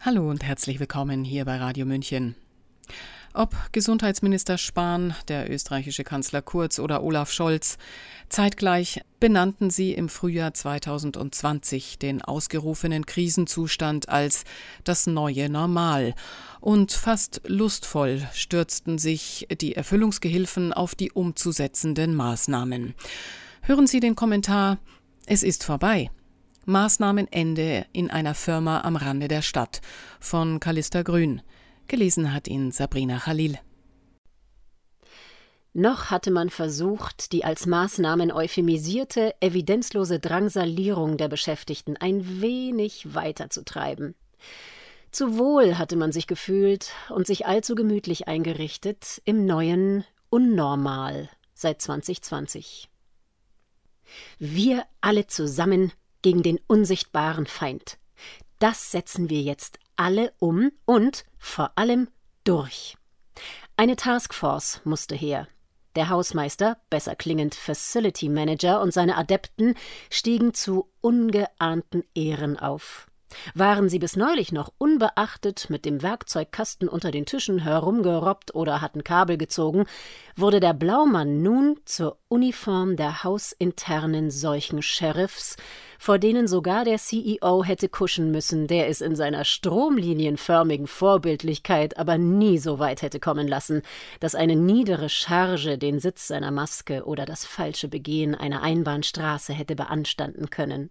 Hallo und herzlich willkommen hier bei Radio München. Ob Gesundheitsminister Spahn, der österreichische Kanzler Kurz oder Olaf Scholz, zeitgleich benannten sie im Frühjahr 2020 den ausgerufenen Krisenzustand als das neue Normal. Und fast lustvoll stürzten sich die Erfüllungsgehilfen auf die umzusetzenden Maßnahmen. Hören Sie den Kommentar Es ist vorbei. Maßnahmenende in einer Firma am Rande der Stadt von Callista Grün. Gelesen hat ihn Sabrina Khalil. Noch hatte man versucht, die als Maßnahmen euphemisierte, evidenzlose Drangsalierung der Beschäftigten ein wenig weiterzutreiben. Zu wohl hatte man sich gefühlt und sich allzu gemütlich eingerichtet im neuen Unnormal seit 2020. Wir alle zusammen gegen den unsichtbaren Feind. Das setzen wir jetzt alle um und vor allem durch. Eine Taskforce musste her. Der Hausmeister, besser klingend Facility Manager und seine Adepten stiegen zu ungeahnten Ehren auf. Waren sie bis neulich noch unbeachtet mit dem Werkzeugkasten unter den Tischen herumgerobbt oder hatten Kabel gezogen, wurde der Blaumann nun zur Uniform der hausinternen Seuchen-Sheriffs, vor denen sogar der CEO hätte kuschen müssen, der es in seiner stromlinienförmigen Vorbildlichkeit aber nie so weit hätte kommen lassen, dass eine niedere Charge den Sitz seiner Maske oder das falsche Begehen einer Einbahnstraße hätte beanstanden können.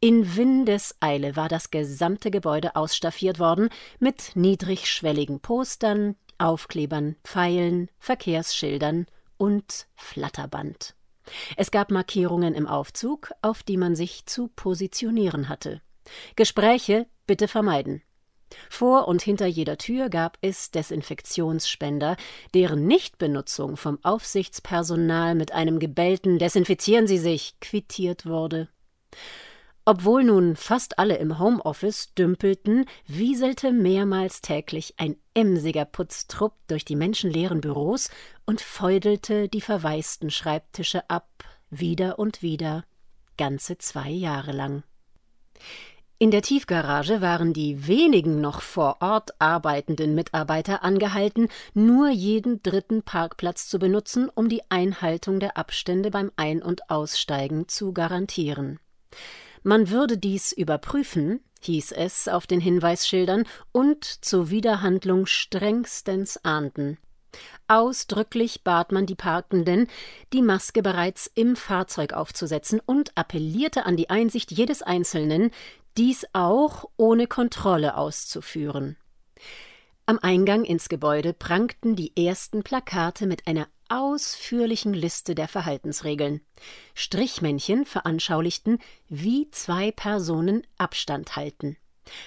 In Windeseile war das gesamte Gebäude ausstaffiert worden mit niedrigschwelligen Postern, Aufklebern, Pfeilen, Verkehrsschildern und Flatterband. Es gab Markierungen im Aufzug, auf die man sich zu positionieren hatte. Gespräche bitte vermeiden. Vor und hinter jeder Tür gab es Desinfektionsspender, deren Nichtbenutzung vom Aufsichtspersonal mit einem gebellten Desinfizieren Sie sich quittiert wurde. Obwohl nun fast alle im Homeoffice dümpelten, wieselte mehrmals täglich ein emsiger Putztrupp durch die menschenleeren Büros und feudelte die verwaisten Schreibtische ab, wieder und wieder, ganze zwei Jahre lang. In der Tiefgarage waren die wenigen noch vor Ort arbeitenden Mitarbeiter angehalten, nur jeden dritten Parkplatz zu benutzen, um die Einhaltung der Abstände beim Ein- und Aussteigen zu garantieren. Man würde dies überprüfen, hieß es auf den Hinweisschildern, und zur Widerhandlung strengstens ahnden. Ausdrücklich bat man die Parkenden, die Maske bereits im Fahrzeug aufzusetzen und appellierte an die Einsicht jedes Einzelnen, dies auch ohne Kontrolle auszuführen. Am Eingang ins Gebäude prangten die ersten Plakate mit einer ausführlichen Liste der Verhaltensregeln. Strichmännchen veranschaulichten, wie zwei Personen Abstand halten.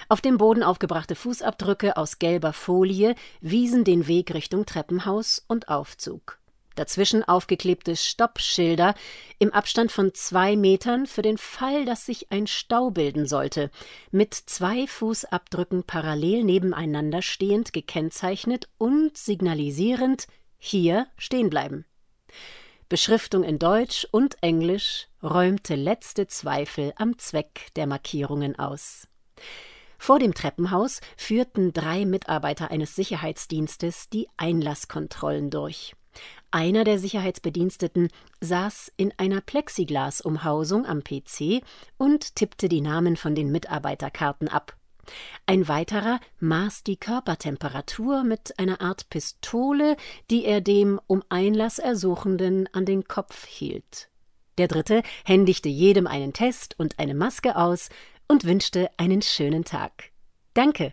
Auf dem Boden aufgebrachte Fußabdrücke aus gelber Folie wiesen den Weg Richtung Treppenhaus und Aufzug. Dazwischen aufgeklebte Stoppschilder im Abstand von zwei Metern für den Fall, dass sich ein Stau bilden sollte, mit zwei Fußabdrücken parallel nebeneinander stehend gekennzeichnet und signalisierend hier stehen bleiben. Beschriftung in Deutsch und Englisch räumte letzte Zweifel am Zweck der Markierungen aus. Vor dem Treppenhaus führten drei Mitarbeiter eines Sicherheitsdienstes die Einlasskontrollen durch. Einer der Sicherheitsbediensteten saß in einer Plexiglasumhausung am PC und tippte die Namen von den Mitarbeiterkarten ab. Ein weiterer maß die Körpertemperatur mit einer Art Pistole, die er dem um Einlass Ersuchenden an den Kopf hielt. Der dritte händigte jedem einen Test und eine Maske aus und wünschte einen schönen Tag. Danke.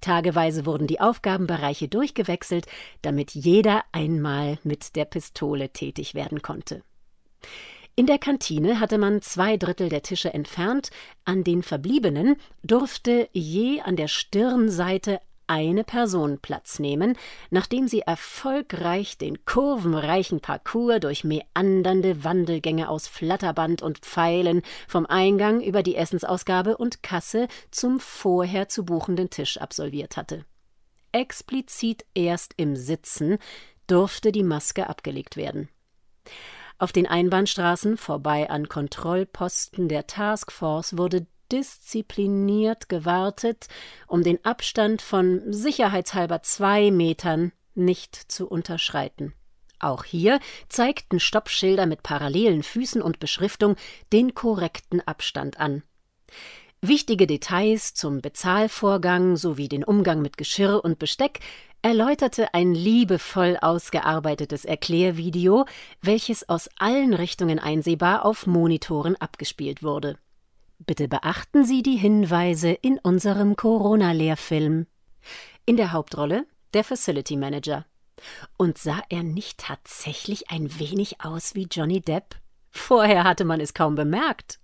Tageweise wurden die Aufgabenbereiche durchgewechselt, damit jeder einmal mit der Pistole tätig werden konnte. In der Kantine hatte man zwei Drittel der Tische entfernt, an den verbliebenen durfte je an der Stirnseite eine Person Platz nehmen, nachdem sie erfolgreich den kurvenreichen Parcours durch meandernde Wandelgänge aus Flatterband und Pfeilen vom Eingang über die Essensausgabe und Kasse zum vorher zu buchenden Tisch absolviert hatte. Explizit erst im Sitzen durfte die Maske abgelegt werden. Auf den Einbahnstraßen vorbei an Kontrollposten der Taskforce wurde diszipliniert gewartet, um den Abstand von sicherheitshalber zwei Metern nicht zu unterschreiten. Auch hier zeigten Stoppschilder mit parallelen Füßen und Beschriftung den korrekten Abstand an. Wichtige Details zum Bezahlvorgang sowie den Umgang mit Geschirr und Besteck erläuterte ein liebevoll ausgearbeitetes Erklärvideo, welches aus allen Richtungen einsehbar auf Monitoren abgespielt wurde. Bitte beachten Sie die Hinweise in unserem Corona-Lehrfilm. In der Hauptrolle der Facility Manager. Und sah er nicht tatsächlich ein wenig aus wie Johnny Depp? Vorher hatte man es kaum bemerkt.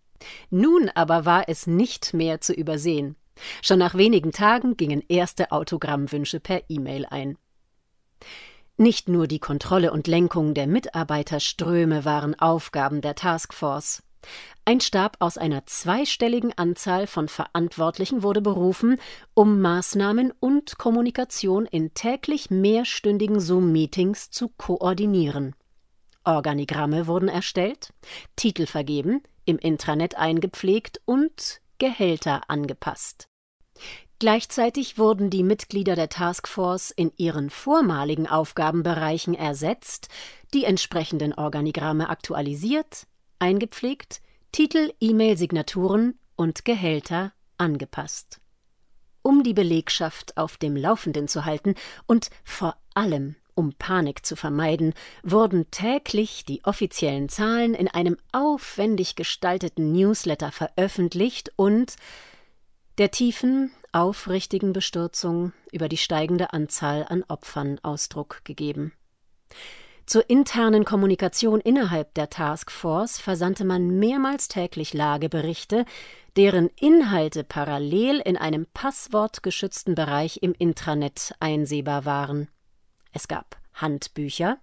Nun aber war es nicht mehr zu übersehen. Schon nach wenigen Tagen gingen erste Autogrammwünsche per E-Mail ein. Nicht nur die Kontrolle und Lenkung der Mitarbeiterströme waren Aufgaben der Taskforce. Ein Stab aus einer zweistelligen Anzahl von Verantwortlichen wurde berufen, um Maßnahmen und Kommunikation in täglich mehrstündigen Zoom-Meetings zu koordinieren. Organigramme wurden erstellt, Titel vergeben, im Intranet eingepflegt und Gehälter angepasst. Gleichzeitig wurden die Mitglieder der Taskforce in ihren vormaligen Aufgabenbereichen ersetzt, die entsprechenden Organigramme aktualisiert, eingepflegt, Titel, E-Mail-Signaturen und Gehälter angepasst. Um die Belegschaft auf dem Laufenden zu halten und vor allem um Panik zu vermeiden, wurden täglich die offiziellen Zahlen in einem aufwendig gestalteten Newsletter veröffentlicht und der tiefen, aufrichtigen Bestürzung über die steigende Anzahl an Opfern Ausdruck gegeben. Zur internen Kommunikation innerhalb der Taskforce versandte man mehrmals täglich Lageberichte, deren Inhalte parallel in einem passwortgeschützten Bereich im Intranet einsehbar waren. Es gab Handbücher,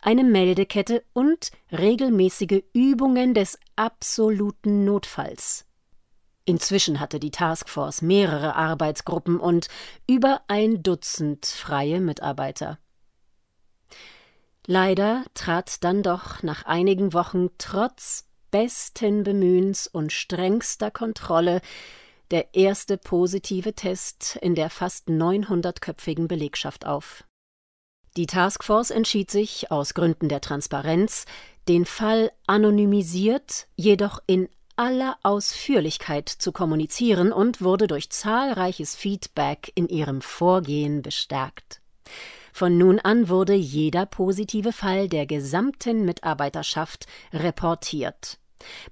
eine Meldekette und regelmäßige Übungen des absoluten Notfalls. Inzwischen hatte die Taskforce mehrere Arbeitsgruppen und über ein Dutzend freie Mitarbeiter. Leider trat dann doch nach einigen Wochen trotz besten Bemühens und strengster Kontrolle der erste positive Test in der fast 900-köpfigen Belegschaft auf. Die Taskforce entschied sich aus Gründen der Transparenz, den Fall anonymisiert, jedoch in aller Ausführlichkeit zu kommunizieren und wurde durch zahlreiches Feedback in ihrem Vorgehen bestärkt. Von nun an wurde jeder positive Fall der gesamten Mitarbeiterschaft reportiert.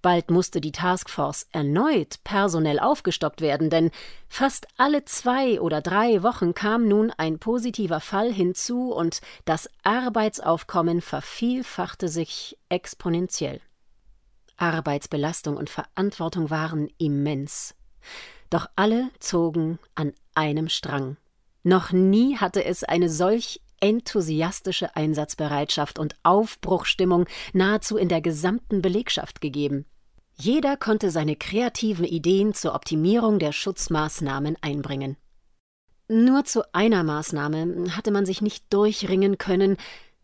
Bald musste die Taskforce erneut personell aufgestockt werden, denn fast alle zwei oder drei Wochen kam nun ein positiver Fall hinzu und das Arbeitsaufkommen vervielfachte sich exponentiell. Arbeitsbelastung und Verantwortung waren immens. Doch alle zogen an einem Strang. Noch nie hatte es eine solch enthusiastische Einsatzbereitschaft und Aufbruchstimmung nahezu in der gesamten Belegschaft gegeben. Jeder konnte seine kreativen Ideen zur Optimierung der Schutzmaßnahmen einbringen. Nur zu einer Maßnahme hatte man sich nicht durchringen können,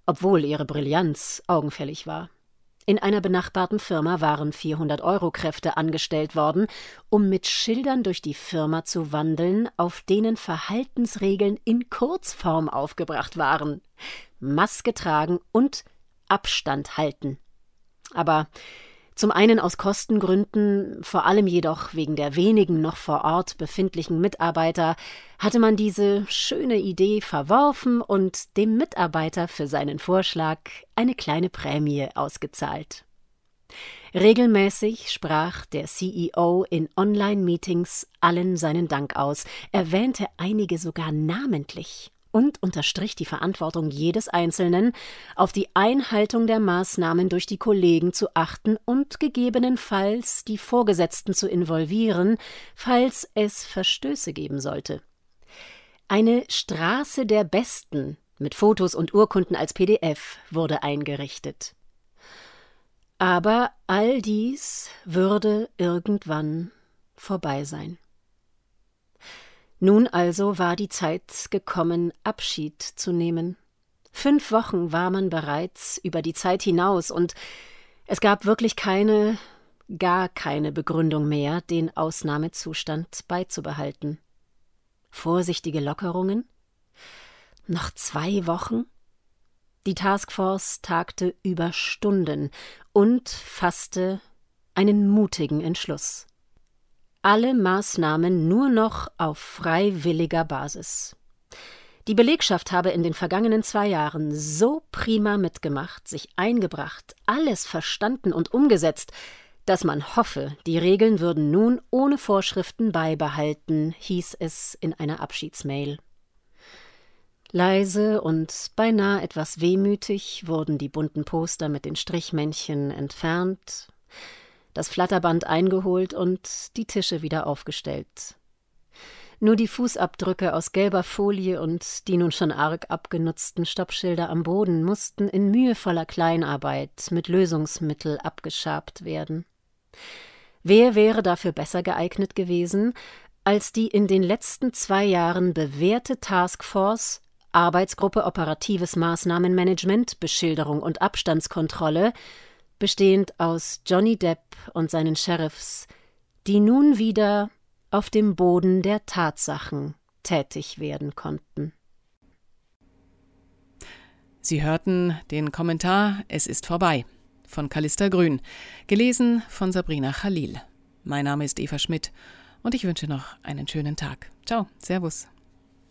obwohl ihre Brillanz augenfällig war. In einer benachbarten Firma waren 400 Euro Kräfte angestellt worden, um mit Schildern durch die Firma zu wandeln, auf denen Verhaltensregeln in Kurzform aufgebracht waren. Maske tragen und Abstand halten. Aber zum einen aus Kostengründen, vor allem jedoch wegen der wenigen noch vor Ort befindlichen Mitarbeiter, hatte man diese schöne Idee verworfen und dem Mitarbeiter für seinen Vorschlag eine kleine Prämie ausgezahlt. Regelmäßig sprach der CEO in Online-Meetings allen seinen Dank aus, erwähnte einige sogar namentlich und unterstrich die Verantwortung jedes Einzelnen, auf die Einhaltung der Maßnahmen durch die Kollegen zu achten und gegebenenfalls die Vorgesetzten zu involvieren, falls es Verstöße geben sollte. Eine Straße der Besten mit Fotos und Urkunden als PDF wurde eingerichtet. Aber all dies würde irgendwann vorbei sein. Nun also war die Zeit gekommen, Abschied zu nehmen. Fünf Wochen war man bereits über die Zeit hinaus, und es gab wirklich keine gar keine Begründung mehr, den Ausnahmezustand beizubehalten. Vorsichtige Lockerungen? Noch zwei Wochen? Die Taskforce tagte über Stunden und fasste einen mutigen Entschluss. Alle Maßnahmen nur noch auf freiwilliger Basis. Die Belegschaft habe in den vergangenen zwei Jahren so prima mitgemacht, sich eingebracht, alles verstanden und umgesetzt, dass man hoffe, die Regeln würden nun ohne Vorschriften beibehalten, hieß es in einer Abschiedsmail. Leise und beinahe etwas wehmütig wurden die bunten Poster mit den Strichmännchen entfernt, das Flatterband eingeholt und die Tische wieder aufgestellt. Nur die Fußabdrücke aus gelber Folie und die nun schon arg abgenutzten Stoppschilder am Boden mussten in mühevoller Kleinarbeit mit Lösungsmittel abgeschabt werden. Wer wäre dafür besser geeignet gewesen als die in den letzten zwei Jahren bewährte Taskforce Arbeitsgruppe Operatives Maßnahmenmanagement, Beschilderung und Abstandskontrolle, bestehend aus Johnny Depp und seinen Sheriffs, die nun wieder auf dem Boden der Tatsachen tätig werden konnten. Sie hörten den Kommentar Es ist vorbei von Callista Grün, gelesen von Sabrina Khalil. Mein Name ist Eva Schmidt und ich wünsche noch einen schönen Tag. Ciao, Servus.